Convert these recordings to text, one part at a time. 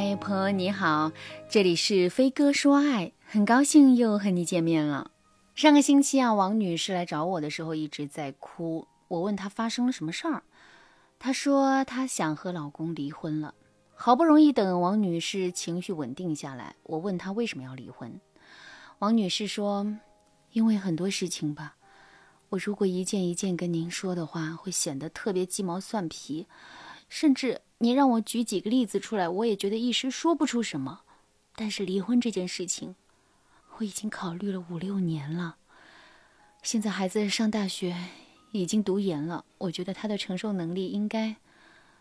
嗨，朋友你好，这里是飞哥说爱，很高兴又和你见面了。上个星期啊，王女士来找我的时候一直在哭，我问她发生了什么事儿，她说她想和老公离婚了。好不容易等王女士情绪稳定下来，我问她为什么要离婚，王女士说，因为很多事情吧，我如果一件一件跟您说的话，会显得特别鸡毛蒜皮，甚至你让我举几个例子出来，我也觉得一时说不出什么。但是离婚这件事情。我已经考虑了五六年了，现在孩子上大学，已经读研了。我觉得他的承受能力应该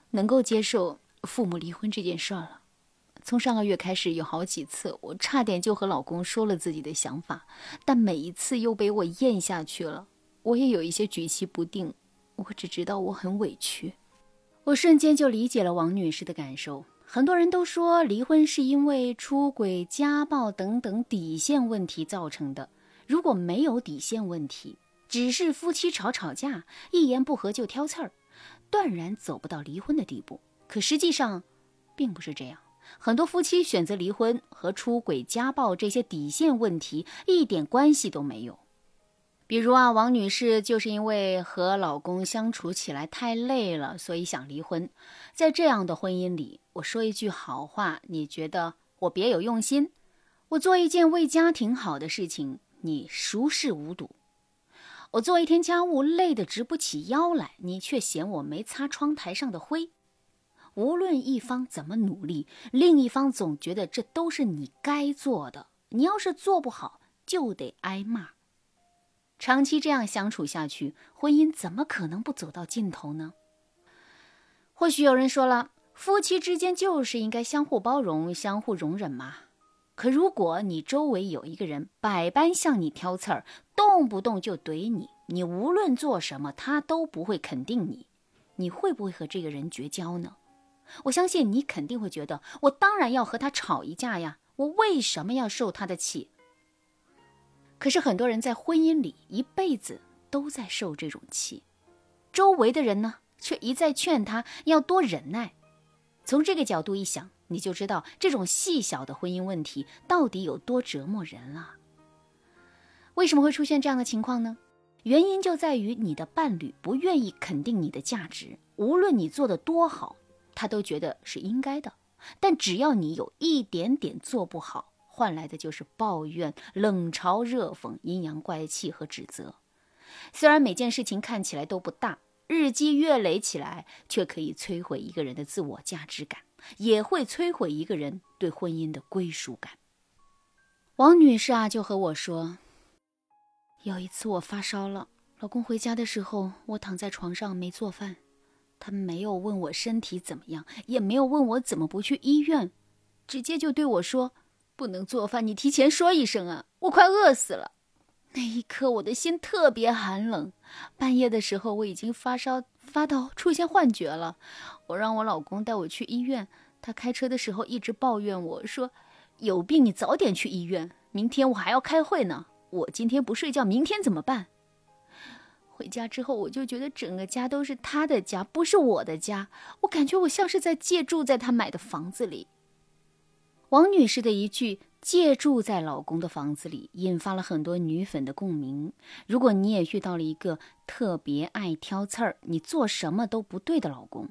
能够接受父母离婚这件事儿了。从上个月开始，有好几次我差点就和老公说了自己的想法，但每一次又被我咽下去了。我也有一些举棋不定，我只知道我很委屈。我瞬间就理解了王女士的感受。很多人都说离婚是因为出轨、家暴等等底线问题造成的。如果没有底线问题，只是夫妻吵吵架，一言不合就挑刺儿，断然走不到离婚的地步。可实际上，并不是这样。很多夫妻选择离婚和出轨、家暴这些底线问题一点关系都没有。比如啊，王女士就是因为和老公相处起来太累了，所以想离婚。在这样的婚姻里，我说一句好话，你觉得我别有用心；我做一件为家庭好的事情，你熟视无睹；我做一天家务累得直不起腰来，你却嫌我没擦窗台上的灰。无论一方怎么努力，另一方总觉得这都是你该做的。你要是做不好，就得挨骂。长期这样相处下去，婚姻怎么可能不走到尽头呢？或许有人说了，夫妻之间就是应该相互包容、相互容忍嘛。可如果你周围有一个人百般向你挑刺儿，动不动就怼你，你无论做什么他都不会肯定你，你会不会和这个人绝交呢？我相信你肯定会觉得，我当然要和他吵一架呀！我为什么要受他的气？可是很多人在婚姻里一辈子都在受这种气，周围的人呢却一再劝他要多忍耐。从这个角度一想，你就知道这种细小的婚姻问题到底有多折磨人了。为什么会出现这样的情况呢？原因就在于你的伴侣不愿意肯定你的价值，无论你做的多好，他都觉得是应该的。但只要你有一点点做不好，换来的就是抱怨、冷嘲热讽、阴阳怪气和指责。虽然每件事情看起来都不大，日积月累起来，却可以摧毁一个人的自我价值感，也会摧毁一个人对婚姻的归属感。王女士啊，就和我说，有一次我发烧了，老公回家的时候，我躺在床上没做饭，他没有问我身体怎么样，也没有问我怎么不去医院，直接就对我说。不能做饭，你提前说一声啊！我快饿死了。那一刻，我的心特别寒冷。半夜的时候，我已经发烧发到出现幻觉了。我让我老公带我去医院，他开车的时候一直抱怨我说：“有病你早点去医院，明天我还要开会呢。我今天不睡觉，明天怎么办？”回家之后，我就觉得整个家都是他的家，不是我的家。我感觉我像是在借住在他买的房子里。王女士的一句“借住在老公的房子里”，引发了很多女粉的共鸣。如果你也遇到了一个特别爱挑刺儿、你做什么都不对的老公，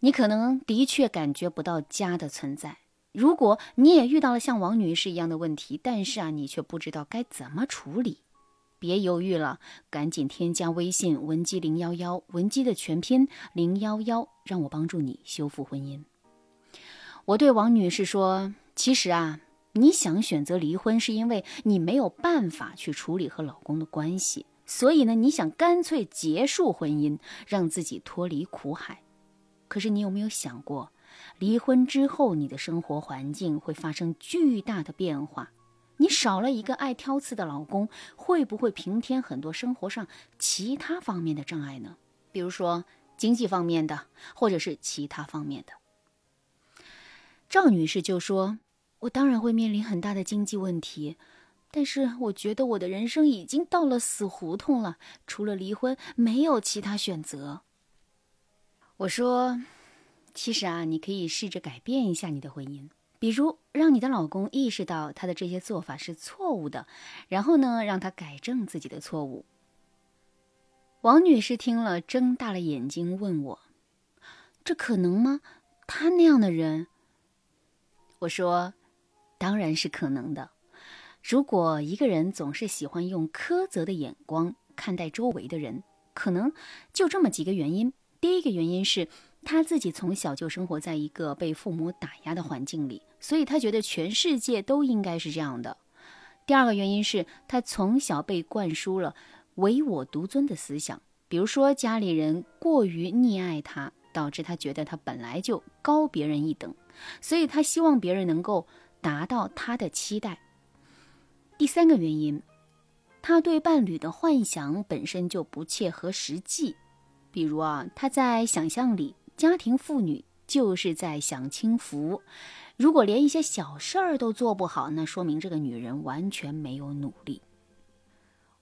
你可能的确感觉不到家的存在。如果你也遇到了像王女士一样的问题，但是啊，你却不知道该怎么处理，别犹豫了，赶紧添加微信文姬零幺幺，文姬的全拼零幺幺，让我帮助你修复婚姻。我对王女士说：“其实啊，你想选择离婚，是因为你没有办法去处理和老公的关系，所以呢，你想干脆结束婚姻，让自己脱离苦海。可是你有没有想过，离婚之后你的生活环境会发生巨大的变化？你少了一个爱挑刺的老公，会不会平添很多生活上其他方面的障碍呢？比如说经济方面的，或者是其他方面的？”赵女士就说：“我当然会面临很大的经济问题，但是我觉得我的人生已经到了死胡同了，除了离婚没有其他选择。”我说：“其实啊，你可以试着改变一下你的婚姻，比如让你的老公意识到他的这些做法是错误的，然后呢，让他改正自己的错误。王女士听了，睁大了眼睛问我：“这可能吗？他那样的人？”我说：“当然是可能的。如果一个人总是喜欢用苛责的眼光看待周围的人，可能就这么几个原因。第一个原因是他自己从小就生活在一个被父母打压的环境里，所以他觉得全世界都应该是这样的。第二个原因是他从小被灌输了。”唯我独尊的思想，比如说家里人过于溺爱他，导致他觉得他本来就高别人一等，所以他希望别人能够达到他的期待。第三个原因，他对伴侣的幻想本身就不切合实际，比如啊，他在想象里，家庭妇女就是在享清福，如果连一些小事儿都做不好，那说明这个女人完全没有努力。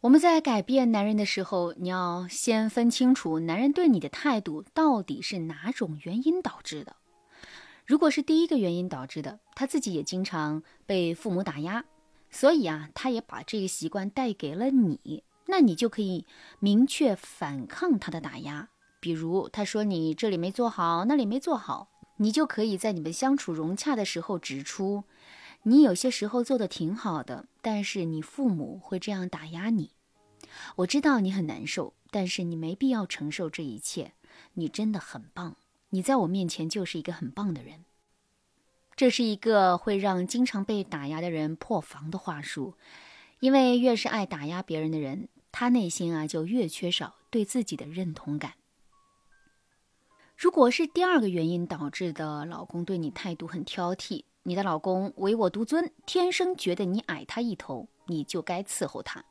我们在改变男人的时候，你要先分清楚男人对你的态度到底是哪种原因导致的。如果是第一个原因导致的，他自己也经常被父母打压，所以啊，他也把这个习惯带给了你，那你就可以明确反抗他的打压。比如他说你这里没做好，那里没做好，你就可以在你们相处融洽的时候指出。你有些时候做的挺好的，但是你父母会这样打压你。我知道你很难受，但是你没必要承受这一切。你真的很棒，你在我面前就是一个很棒的人。这是一个会让经常被打压的人破防的话术，因为越是爱打压别人的人，他内心啊就越缺少对自己的认同感。如果是第二个原因导致的，老公对你态度很挑剔。你的老公唯我独尊，天生觉得你矮他一头，你就该伺候他。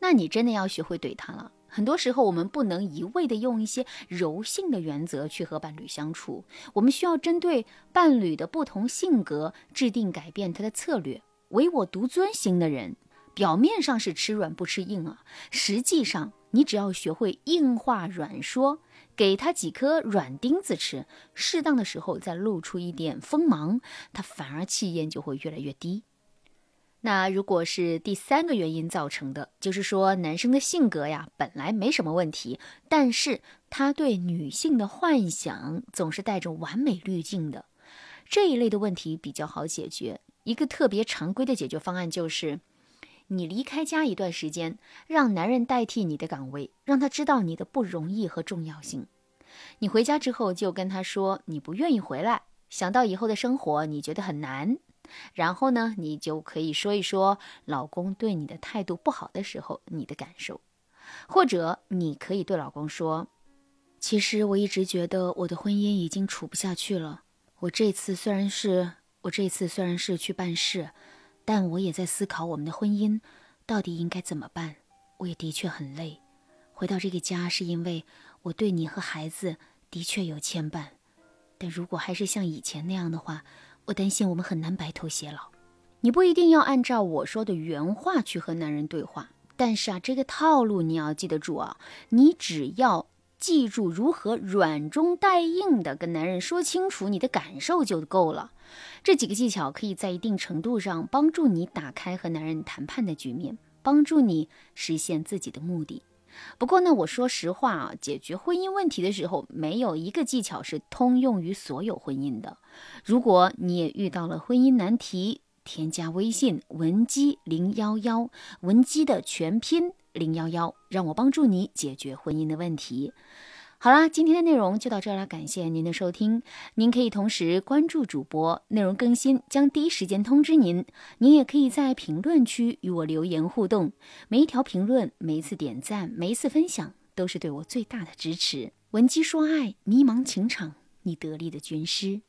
那你真的要学会怼他了。很多时候，我们不能一味的用一些柔性的原则去和伴侣相处，我们需要针对伴侣的不同性格制定改变他的策略。唯我独尊型的人，表面上是吃软不吃硬啊，实际上你只要学会硬话软说。给他几颗软钉子吃，适当的时候再露出一点锋芒，他反而气焰就会越来越低。那如果是第三个原因造成的，就是说男生的性格呀本来没什么问题，但是他对女性的幻想总是带着完美滤镜的，这一类的问题比较好解决。一个特别常规的解决方案就是。你离开家一段时间，让男人代替你的岗位，让他知道你的不容易和重要性。你回家之后就跟他说你不愿意回来，想到以后的生活你觉得很难。然后呢，你就可以说一说老公对你的态度不好的时候你的感受，或者你可以对老公说：“其实我一直觉得我的婚姻已经处不下去了。我这次虽然是我这次虽然是去办事。”但我也在思考我们的婚姻到底应该怎么办。我也的确很累，回到这个家是因为我对你和孩子的确有牵绊。但如果还是像以前那样的话，我担心我们很难白头偕老。你不一定要按照我说的原话去和男人对话，但是啊，这个套路你要记得住啊。你只要。记住如何软中带硬的跟男人说清楚你的感受就够了。这几个技巧可以在一定程度上帮助你打开和男人谈判的局面，帮助你实现自己的目的。不过呢，我说实话啊，解决婚姻问题的时候，没有一个技巧是通用于所有婚姻的。如果你也遇到了婚姻难题，添加微信文姬零幺幺，文姬的全拼。零幺幺，让我帮助你解决婚姻的问题。好啦，今天的内容就到这了，感谢您的收听。您可以同时关注主播，内容更新将第一时间通知您。您也可以在评论区与我留言互动，每一条评论、每一次点赞、每一次分享，都是对我最大的支持。闻鸡说爱，迷茫情场，你得力的军师。